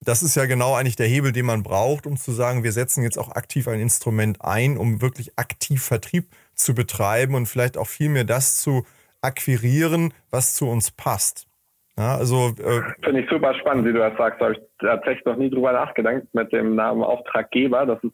Das ist ja genau eigentlich der Hebel, den man braucht, um zu sagen, wir setzen jetzt auch aktiv ein Instrument ein, um wirklich aktiv Vertrieb zu betreiben und vielleicht auch vielmehr das zu akquirieren, was zu uns passt. Ja, also äh, finde ich super spannend, wie du das sagst. Da habe ich tatsächlich noch nie drüber nachgedacht mit dem Namen Auftraggeber. Das ist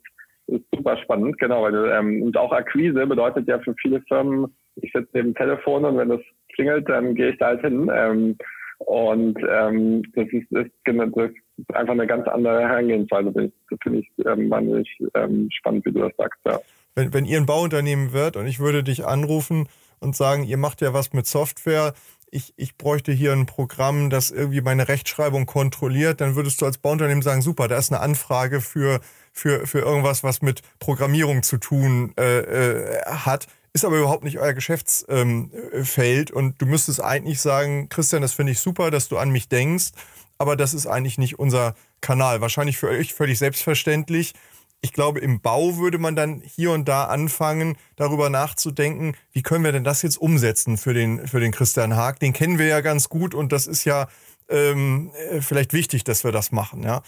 ist super spannend, genau, weil ähm, und auch Akquise bedeutet ja für viele Firmen, ich sitze neben dem Telefon und wenn das klingelt, dann gehe ich da halt hin. Ähm, und ähm, das, ist, ist, das ist einfach eine ganz andere Herangehensweise. Das finde ich ähm, wahnsinnig ähm, spannend, wie du das sagst. Ja. Wenn, wenn ihr ein Bauunternehmen wird und ich würde dich anrufen und sagen, ihr macht ja was mit Software, ich, ich bräuchte hier ein Programm, das irgendwie meine Rechtschreibung kontrolliert, dann würdest du als Bauunternehmen sagen, super, da ist eine Anfrage für für, für irgendwas, was mit Programmierung zu tun äh, äh, hat, ist aber überhaupt nicht euer Geschäftsfeld. Ähm, und du müsstest eigentlich sagen, Christian, das finde ich super, dass du an mich denkst, aber das ist eigentlich nicht unser Kanal. Wahrscheinlich für euch völlig selbstverständlich. Ich glaube, im Bau würde man dann hier und da anfangen, darüber nachzudenken, wie können wir denn das jetzt umsetzen für den, für den Christian Haag? Den kennen wir ja ganz gut und das ist ja ähm, äh, vielleicht wichtig, dass wir das machen, ja.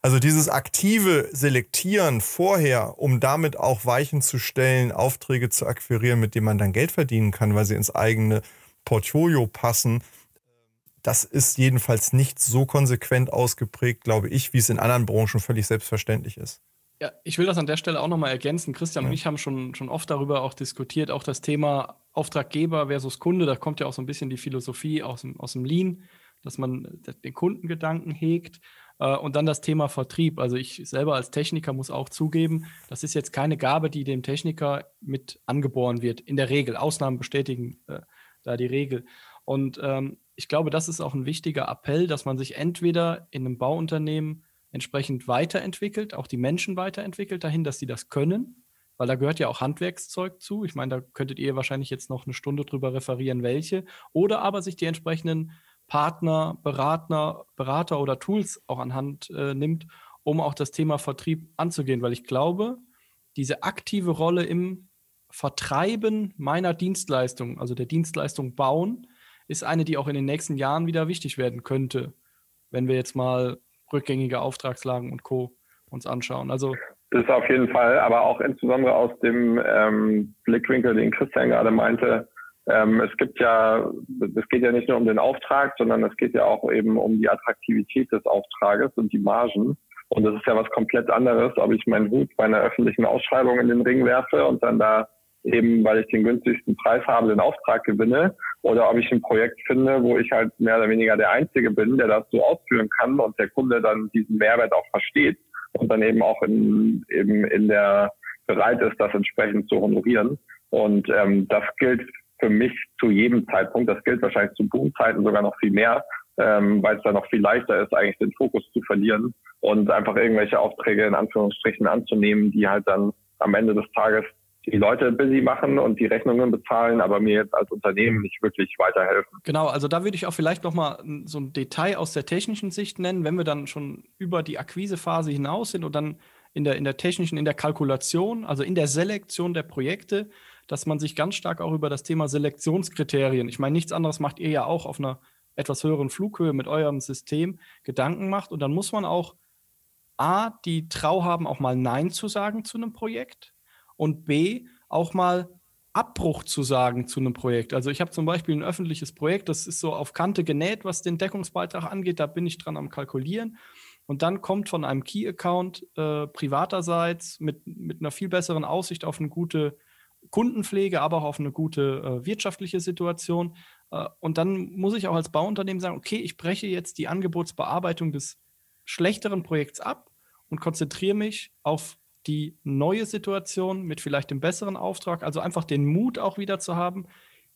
Also dieses aktive Selektieren vorher, um damit auch Weichen zu stellen, Aufträge zu akquirieren, mit denen man dann Geld verdienen kann, weil sie ins eigene Portfolio passen, das ist jedenfalls nicht so konsequent ausgeprägt, glaube ich, wie es in anderen Branchen völlig selbstverständlich ist. Ja, ich will das an der Stelle auch nochmal ergänzen. Christian ja. und ich haben schon, schon oft darüber auch diskutiert, auch das Thema Auftraggeber versus Kunde. Da kommt ja auch so ein bisschen die Philosophie aus dem, aus dem Lean, dass man den Kundengedanken hegt. Äh, und dann das Thema Vertrieb. Also ich selber als Techniker muss auch zugeben, das ist jetzt keine Gabe, die dem Techniker mit angeboren wird. In der Regel. Ausnahmen bestätigen äh, da die Regel. Und ähm, ich glaube, das ist auch ein wichtiger Appell, dass man sich entweder in einem Bauunternehmen entsprechend weiterentwickelt, auch die Menschen weiterentwickelt dahin, dass sie das können, weil da gehört ja auch Handwerkszeug zu. Ich meine, da könntet ihr wahrscheinlich jetzt noch eine Stunde drüber referieren, welche. Oder aber sich die entsprechenden Partner, Berater, Berater oder Tools auch anhand äh, nimmt, um auch das Thema Vertrieb anzugehen, weil ich glaube, diese aktive Rolle im Vertreiben meiner Dienstleistung, also der Dienstleistung bauen, ist eine, die auch in den nächsten Jahren wieder wichtig werden könnte, wenn wir jetzt mal rückgängige Auftragslagen und Co. uns anschauen. Also das ist auf jeden Fall, aber auch insbesondere aus dem ähm, Blickwinkel, den Christian gerade meinte, ähm, es gibt ja, es geht ja nicht nur um den Auftrag, sondern es geht ja auch eben um die Attraktivität des Auftrages und die Margen. Und das ist ja was komplett anderes, ob ich meinen Hut bei einer öffentlichen Ausschreibung in den Ring werfe und dann da eben, weil ich den günstigsten Preis habe, den Auftrag gewinne, oder ob ich ein Projekt finde, wo ich halt mehr oder weniger der Einzige bin, der das so ausführen kann und der Kunde dann diesen Mehrwert auch versteht und dann eben auch in, eben in der bereit ist, das entsprechend zu honorieren. Und ähm, das gilt für mich zu jedem Zeitpunkt. Das gilt wahrscheinlich zu Boomzeiten sogar noch viel mehr, ähm, weil es da noch viel leichter ist, eigentlich den Fokus zu verlieren und einfach irgendwelche Aufträge in Anführungsstrichen anzunehmen, die halt dann am Ende des Tages die Leute busy machen und die Rechnungen bezahlen, aber mir jetzt als Unternehmen nicht wirklich weiterhelfen. Genau, also da würde ich auch vielleicht noch mal so ein Detail aus der technischen Sicht nennen, wenn wir dann schon über die Akquisephase hinaus sind und dann in der, in der technischen, in der Kalkulation, also in der Selektion der Projekte, dass man sich ganz stark auch über das Thema Selektionskriterien, ich meine, nichts anderes macht ihr ja auch auf einer etwas höheren Flughöhe mit eurem System Gedanken macht. Und dann muss man auch A, die Trau haben, auch mal Nein zu sagen zu einem Projekt und B, auch mal Abbruch zu sagen zu einem Projekt. Also ich habe zum Beispiel ein öffentliches Projekt, das ist so auf Kante genäht, was den Deckungsbeitrag angeht, da bin ich dran am Kalkulieren. Und dann kommt von einem Key-Account äh, privaterseits mit, mit einer viel besseren Aussicht auf eine gute Kundenpflege, aber auch auf eine gute äh, wirtschaftliche Situation. Äh, und dann muss ich auch als Bauunternehmen sagen, okay, ich breche jetzt die Angebotsbearbeitung des schlechteren Projekts ab und konzentriere mich auf die neue Situation mit vielleicht dem besseren Auftrag. Also einfach den Mut auch wieder zu haben,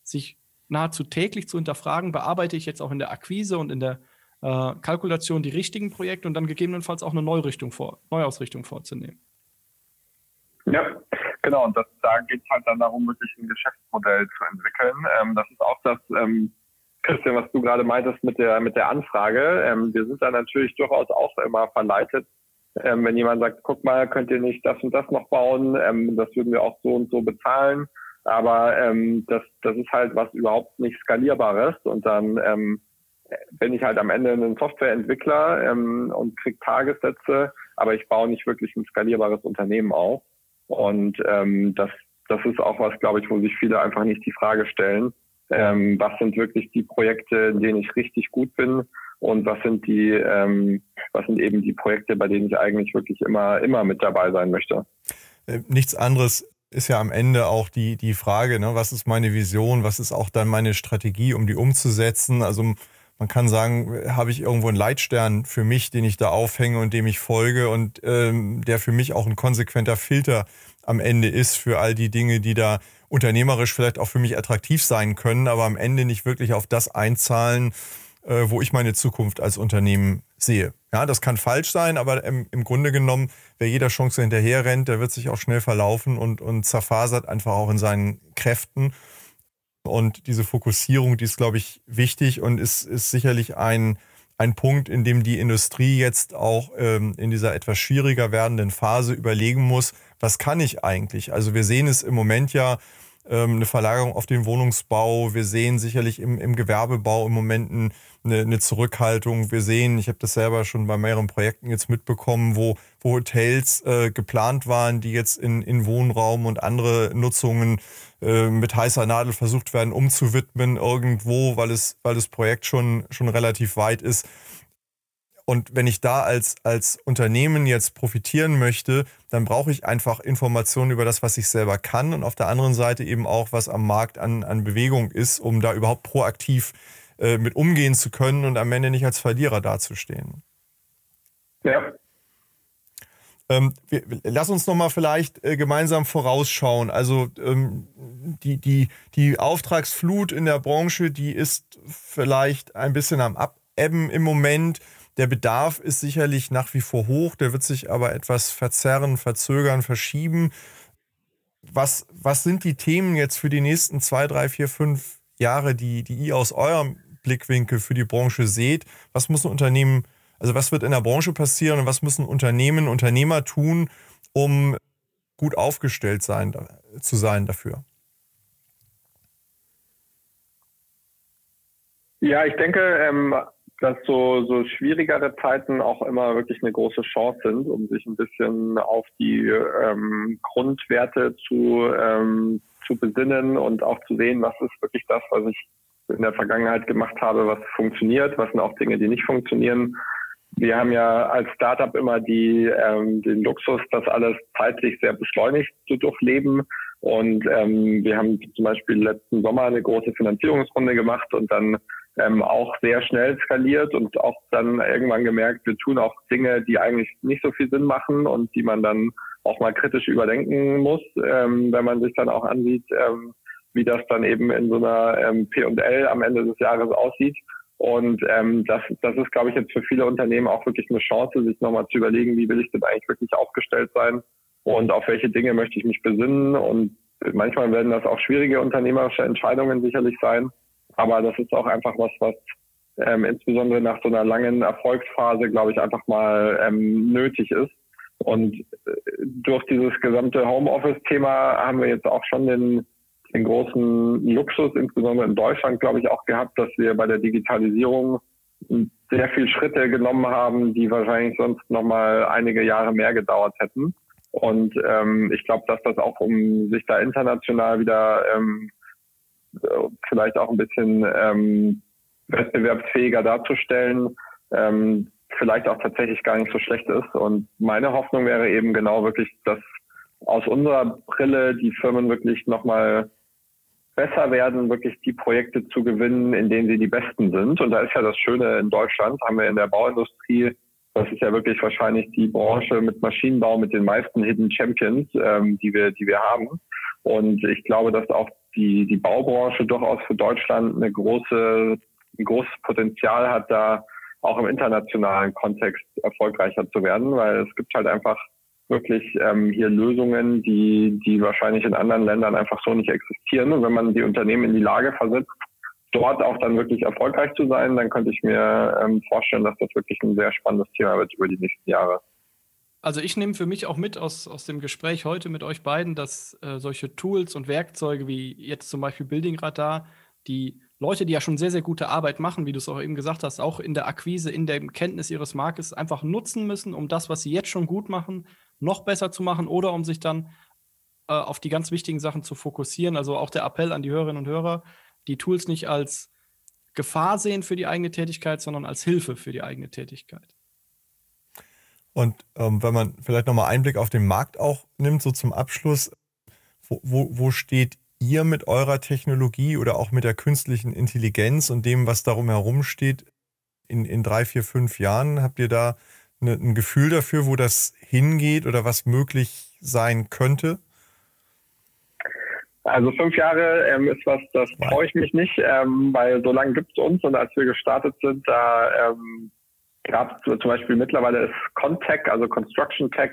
sich nahezu täglich zu hinterfragen, bearbeite ich jetzt auch in der Akquise und in der äh, Kalkulation die richtigen Projekte und dann gegebenenfalls auch eine Neurichtung vor, Neuausrichtung vorzunehmen. Ja, Genau, und das, da geht es halt dann darum, wirklich ein Geschäftsmodell zu entwickeln. Ähm, das ist auch das, ähm, Christian, was du gerade meintest mit der, mit der Anfrage. Ähm, wir sind da natürlich durchaus auch immer verleitet, ähm, wenn jemand sagt, guck mal, könnt ihr nicht das und das noch bauen, ähm, das würden wir auch so und so bezahlen. Aber ähm, das, das ist halt was überhaupt nicht skalierbares. Und dann ähm, bin ich halt am Ende ein Softwareentwickler ähm, und krieg Tagessätze, aber ich baue nicht wirklich ein skalierbares Unternehmen auf. Und ähm, das, das ist auch was, glaube ich, wo sich viele einfach nicht die Frage stellen, ähm, was sind wirklich die Projekte, in denen ich richtig gut bin und was sind die, ähm, was sind eben die Projekte, bei denen ich eigentlich wirklich immer, immer mit dabei sein möchte. Äh, nichts anderes ist ja am Ende auch die, die Frage, ne, was ist meine Vision, was ist auch dann meine Strategie, um die umzusetzen. Also man kann sagen, habe ich irgendwo einen Leitstern für mich, den ich da aufhänge und dem ich folge und ähm, der für mich auch ein konsequenter Filter am Ende ist für all die Dinge, die da unternehmerisch vielleicht auch für mich attraktiv sein können, aber am Ende nicht wirklich auf das einzahlen, äh, wo ich meine Zukunft als Unternehmen sehe. Ja, das kann falsch sein, aber im, im Grunde genommen, wer jeder Chance hinterher rennt, der wird sich auch schnell verlaufen und, und zerfasert einfach auch in seinen Kräften. Und diese Fokussierung, die ist, glaube ich, wichtig und ist, ist sicherlich ein, ein Punkt, in dem die Industrie jetzt auch ähm, in dieser etwas schwieriger werdenden Phase überlegen muss, was kann ich eigentlich? Also wir sehen es im Moment ja ähm, eine Verlagerung auf den Wohnungsbau. Wir sehen sicherlich im, im Gewerbebau im Moment eine, eine Zurückhaltung. Wir sehen, ich habe das selber schon bei mehreren Projekten jetzt mitbekommen, wo, wo Hotels äh, geplant waren, die jetzt in, in Wohnraum und andere Nutzungen äh, mit heißer Nadel versucht werden umzuwidmen irgendwo, weil es, weil das Projekt schon, schon relativ weit ist. Und wenn ich da als, als Unternehmen jetzt profitieren möchte, dann brauche ich einfach Informationen über das, was ich selber kann und auf der anderen Seite eben auch, was am Markt an, an Bewegung ist, um da überhaupt proaktiv äh, mit umgehen zu können und am Ende nicht als Verlierer dazustehen. Ja. Ähm, wir, lass uns noch mal vielleicht äh, gemeinsam vorausschauen. Also ähm, die, die, die Auftragsflut in der Branche, die ist vielleicht ein bisschen am Abebben im Moment. Der Bedarf ist sicherlich nach wie vor hoch, der wird sich aber etwas verzerren, verzögern, verschieben. Was, was sind die Themen jetzt für die nächsten zwei, drei, vier, fünf Jahre, die, die ihr aus eurem Blickwinkel für die Branche seht? Was muss ein Unternehmen, also was wird in der Branche passieren und was müssen Unternehmen, Unternehmer tun, um gut aufgestellt sein, zu sein dafür? Ja, ich denke, ähm, dass so, so schwierigere Zeiten auch immer wirklich eine große Chance sind, um sich ein bisschen auf die ähm, Grundwerte zu, ähm, zu besinnen und auch zu sehen, was ist wirklich das, was ich in der Vergangenheit gemacht habe, was funktioniert, was sind auch Dinge, die nicht funktionieren. Wir haben ja als Startup immer die, ähm, den Luxus, das alles zeitlich sehr beschleunigt zu durchleben. Und ähm, wir haben zum Beispiel letzten Sommer eine große Finanzierungsrunde gemacht und dann ähm, auch sehr schnell skaliert und auch dann irgendwann gemerkt, wir tun auch Dinge, die eigentlich nicht so viel Sinn machen und die man dann auch mal kritisch überdenken muss, ähm, wenn man sich dann auch ansieht, ähm, wie das dann eben in so einer ähm, P&L am Ende des Jahres aussieht. Und ähm, das, das ist, glaube ich, jetzt für viele Unternehmen auch wirklich eine Chance, sich nochmal zu überlegen, wie will ich denn eigentlich wirklich aufgestellt sein und auf welche Dinge möchte ich mich besinnen. Und manchmal werden das auch schwierige unternehmerische Entscheidungen sicherlich sein. Aber das ist auch einfach was, was ähm, insbesondere nach so einer langen Erfolgsphase, glaube ich, einfach mal ähm, nötig ist. Und äh, durch dieses gesamte Homeoffice-Thema haben wir jetzt auch schon den, den großen Luxus, insbesondere in Deutschland, glaube ich, auch gehabt, dass wir bei der Digitalisierung sehr viele Schritte genommen haben, die wahrscheinlich sonst noch mal einige Jahre mehr gedauert hätten. Und ähm, ich glaube, dass das auch, um sich da international wieder ähm, vielleicht auch ein bisschen ähm, wettbewerbsfähiger darzustellen, ähm, vielleicht auch tatsächlich gar nicht so schlecht ist. Und meine Hoffnung wäre eben genau wirklich, dass aus unserer Brille die Firmen wirklich nochmal besser werden, wirklich die Projekte zu gewinnen, in denen sie die Besten sind. Und da ist ja das Schöne in Deutschland, haben wir in der Bauindustrie, das ist ja wirklich wahrscheinlich die Branche mit Maschinenbau mit den meisten Hidden Champions, ähm, die wir, die wir haben. Und ich glaube, dass auch die, die Baubranche durchaus für Deutschland eine große, ein großes Potenzial hat, da auch im internationalen Kontext erfolgreicher zu werden, weil es gibt halt einfach wirklich ähm, hier Lösungen, die, die wahrscheinlich in anderen Ländern einfach so nicht existieren. Und wenn man die Unternehmen in die Lage versetzt, dort auch dann wirklich erfolgreich zu sein, dann könnte ich mir ähm, vorstellen, dass das wirklich ein sehr spannendes Thema wird über die nächsten Jahre. Also ich nehme für mich auch mit aus, aus dem Gespräch heute mit euch beiden, dass äh, solche Tools und Werkzeuge wie jetzt zum Beispiel Building Radar, die Leute, die ja schon sehr, sehr gute Arbeit machen, wie du es auch eben gesagt hast, auch in der Akquise, in der Kenntnis ihres Marktes einfach nutzen müssen, um das, was sie jetzt schon gut machen, noch besser zu machen oder um sich dann äh, auf die ganz wichtigen Sachen zu fokussieren. Also auch der Appell an die Hörerinnen und Hörer, die Tools nicht als Gefahr sehen für die eigene Tätigkeit, sondern als Hilfe für die eigene Tätigkeit. Und ähm, wenn man vielleicht nochmal Einblick auf den Markt auch nimmt, so zum Abschluss, wo, wo, wo steht ihr mit eurer Technologie oder auch mit der künstlichen Intelligenz und dem, was darum herum steht, in, in drei, vier, fünf Jahren? Habt ihr da eine, ein Gefühl dafür, wo das hingeht oder was möglich sein könnte? Also fünf Jahre ähm, ist was, das traue ich mich nicht, ähm, weil so lange gibt es uns und als wir gestartet sind, da ähm, gab es zum Beispiel mittlerweile ist Contech, also Construction Tech,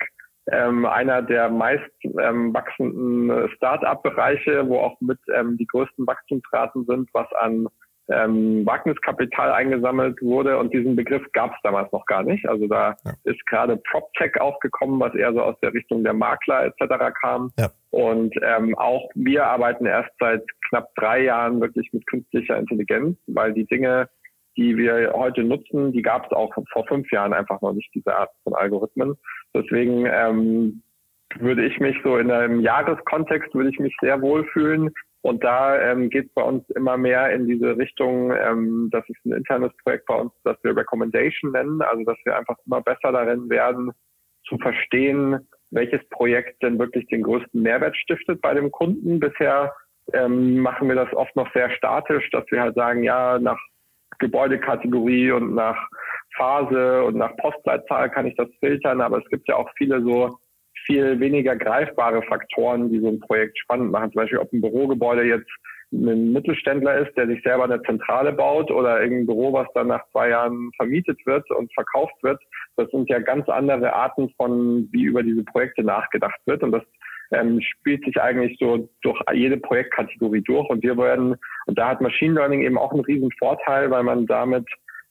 ähm, einer der meist ähm, wachsenden Start-up-Bereiche, wo auch mit ähm, die größten Wachstumsraten sind, was an ähm, Wagniskapital eingesammelt wurde und diesen Begriff gab es damals noch gar nicht. Also da ja. ist gerade PropTech aufgekommen, was eher so aus der Richtung der Makler etc. kam. Ja. Und ähm, auch wir arbeiten erst seit knapp drei Jahren wirklich mit künstlicher Intelligenz, weil die Dinge, die wir heute nutzen, die gab es auch vor fünf Jahren einfach noch nicht, diese Art von Algorithmen. Deswegen ähm, würde ich mich so in einem Jahreskontext würde ich mich sehr wohlfühlen, und da ähm, geht es bei uns immer mehr in diese Richtung, ähm, das ist ein internes Projekt bei uns, das wir Recommendation nennen, also dass wir einfach immer besser darin werden, zu verstehen, welches Projekt denn wirklich den größten Mehrwert stiftet bei dem Kunden. Bisher ähm, machen wir das oft noch sehr statisch, dass wir halt sagen, ja, nach Gebäudekategorie und nach Phase und nach Postleitzahl kann ich das filtern, aber es gibt ja auch viele so viel weniger greifbare Faktoren, die so ein Projekt spannend machen. Zum Beispiel, ob ein Bürogebäude jetzt ein Mittelständler ist, der sich selber eine Zentrale baut oder irgendein Büro, was dann nach zwei Jahren vermietet wird und verkauft wird. Das sind ja ganz andere Arten von, wie über diese Projekte nachgedacht wird. Und das ähm, spielt sich eigentlich so durch jede Projektkategorie durch. Und wir werden, und da hat Machine Learning eben auch einen riesen Vorteil, weil man damit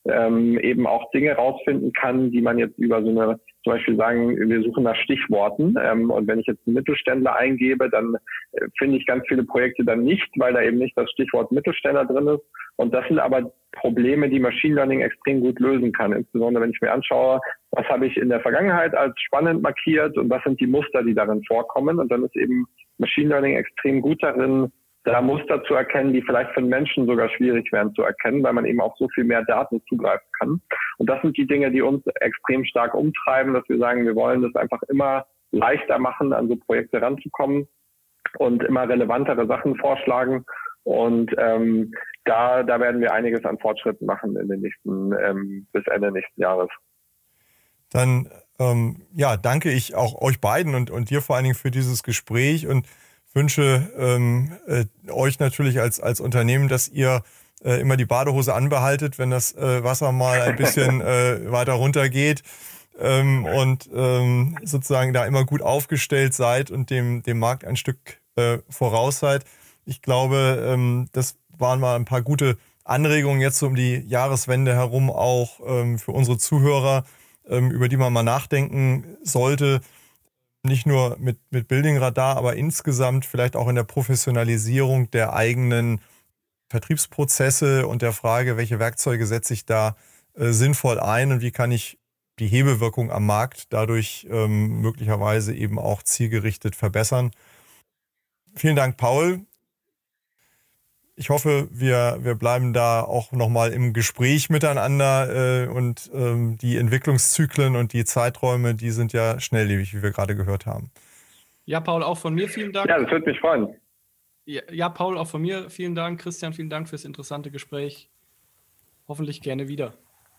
ähm, eben auch Dinge rausfinden kann, die man jetzt über so eine zum Beispiel sagen, wir suchen nach Stichworten. Ähm, und wenn ich jetzt Mittelständler eingebe, dann äh, finde ich ganz viele Projekte dann nicht, weil da eben nicht das Stichwort Mittelständler drin ist. Und das sind aber Probleme, die Machine Learning extrem gut lösen kann. Insbesondere wenn ich mir anschaue, was habe ich in der Vergangenheit als spannend markiert und was sind die Muster, die darin vorkommen. Und dann ist eben Machine Learning extrem gut darin, da Muster zu erkennen, die vielleicht für Menschen sogar schwierig wären zu erkennen, weil man eben auf so viel mehr Daten zugreifen kann. Und das sind die Dinge, die uns extrem stark umtreiben, dass wir sagen, wir wollen das einfach immer leichter machen, an so Projekte ranzukommen und immer relevantere Sachen vorschlagen. Und ähm, da, da werden wir einiges an Fortschritten machen in den nächsten, ähm, bis Ende nächsten Jahres. Dann ähm, ja, danke ich auch euch beiden und, und dir vor allen Dingen für dieses Gespräch und wünsche ähm, äh, euch natürlich als, als Unternehmen, dass ihr äh, immer die Badehose anbehaltet, wenn das äh, Wasser mal ein bisschen äh, weiter runter geht ähm, und ähm, sozusagen da immer gut aufgestellt seid und dem, dem Markt ein Stück äh, voraus seid. Ich glaube, ähm, das waren mal ein paar gute Anregungen jetzt so um die Jahreswende herum auch ähm, für unsere Zuhörer, ähm, über die man mal nachdenken sollte nicht nur mit, mit Building Radar, aber insgesamt vielleicht auch in der Professionalisierung der eigenen Vertriebsprozesse und der Frage, welche Werkzeuge setze ich da äh, sinnvoll ein und wie kann ich die Hebewirkung am Markt dadurch ähm, möglicherweise eben auch zielgerichtet verbessern. Vielen Dank, Paul. Ich hoffe, wir, wir bleiben da auch nochmal im Gespräch miteinander äh, und ähm, die Entwicklungszyklen und die Zeiträume, die sind ja schnelllebig, wie wir gerade gehört haben. Ja, Paul, auch von mir vielen Dank. Ja, das würde mich freuen. Ja, ja, Paul, auch von mir vielen Dank. Christian, vielen Dank fürs interessante Gespräch. Hoffentlich gerne wieder.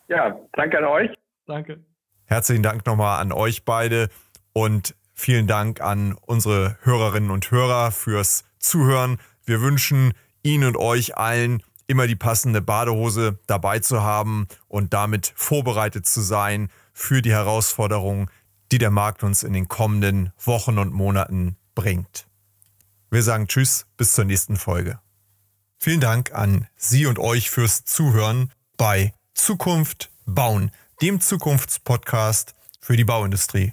Ja, danke an euch. Danke. Herzlichen Dank nochmal an euch beide und vielen Dank an unsere Hörerinnen und Hörer fürs Zuhören. Wir wünschen Ihnen und euch allen immer die passende Badehose dabei zu haben und damit vorbereitet zu sein für die Herausforderungen, die der Markt uns in den kommenden Wochen und Monaten bringt. Wir sagen Tschüss, bis zur nächsten Folge. Vielen Dank an Sie und euch fürs Zuhören bei Zukunft bauen, dem Zukunftspodcast für die Bauindustrie.